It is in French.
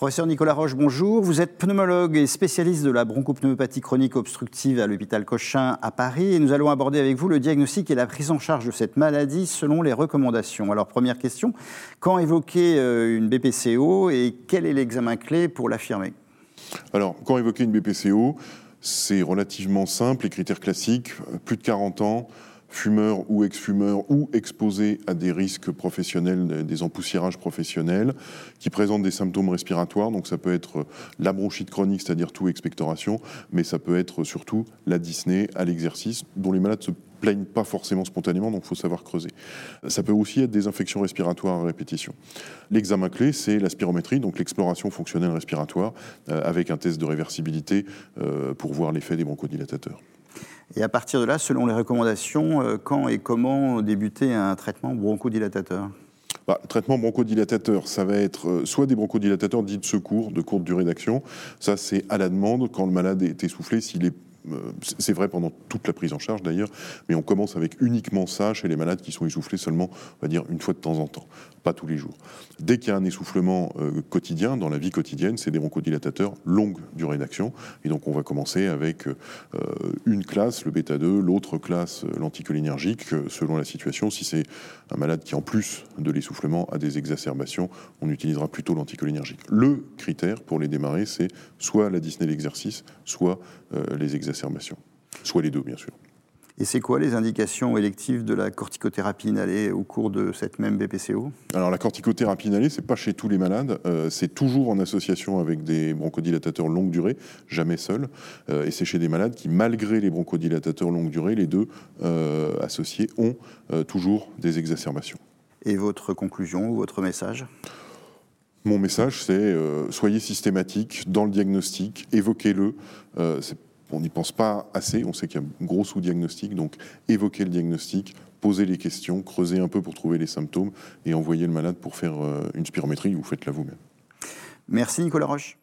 Professeur Nicolas Roche, bonjour. Vous êtes pneumologue et spécialiste de la bronchopneumopathie chronique obstructive à l'hôpital Cochin à Paris. Et nous allons aborder avec vous le diagnostic et la prise en charge de cette maladie selon les recommandations. Alors, première question, quand évoquer euh, une BPCO et quel est l'examen clé pour l'affirmer? Alors, quand évoquer une BPCO, c'est relativement simple, les critères classiques, plus de 40 ans, fumeurs ou ex-fumeurs ou exposés à des risques professionnels, des empoussiérages professionnels, qui présentent des symptômes respiratoires. Donc ça peut être la bronchite chronique, c'est-à-dire tout expectoration, mais ça peut être surtout la dyspnée à l'exercice, dont les malades se plaignent pas forcément spontanément, donc il faut savoir creuser. Ça peut aussi être des infections respiratoires à répétition. L'examen clé, c'est la spirométrie, donc l'exploration fonctionnelle respiratoire, euh, avec un test de réversibilité euh, pour voir l'effet des bronchodilatateurs. Et à partir de là, selon les recommandations, euh, quand et comment débuter un traitement bronchodilatateur bah, traitement bronchodilatateur, ça va être euh, soit des bronchodilatateurs dits de secours, de courte durée d'action. Ça, c'est à la demande quand le malade est essoufflé, s'il est c'est vrai pendant toute la prise en charge d'ailleurs, mais on commence avec uniquement ça chez les malades qui sont essoufflés seulement, on va dire, une fois de temps en temps, pas tous les jours. Dès qu'il y a un essoufflement euh, quotidien, dans la vie quotidienne, c'est des bronchodilatateurs longue durée d'action. Et donc on va commencer avec euh, une classe, le bêta-2, l'autre classe, l'anticholinergique, selon la situation. Si c'est un malade qui, en plus de l'essoufflement, a des exacerbations, on utilisera plutôt l'anticholinergique. Le critère pour les démarrer, c'est soit la dyspnée d'exercice, soit les exercices Soit les deux, bien sûr. Et c'est quoi les indications électives de la corticothérapie inhalée au cours de cette même BPCO Alors la corticothérapie inhalée, c'est pas chez tous les malades, euh, c'est toujours en association avec des bronchodilatateurs longue durée, jamais seul, euh, et c'est chez des malades qui, malgré les bronchodilatateurs longue durée, les deux euh, associés ont toujours des exacerbations. Et votre conclusion ou votre message? Mon message, c'est soyez systématique dans le diagnostic, évoquez-le. c'est on n'y pense pas assez, on sait qu'il y a un gros sous-diagnostic, donc évoquer le diagnostic, poser les questions, creuser un peu pour trouver les symptômes et envoyer le malade pour faire euh, une spirométrie, vous faites-la vous-même. Merci Nicolas Roche.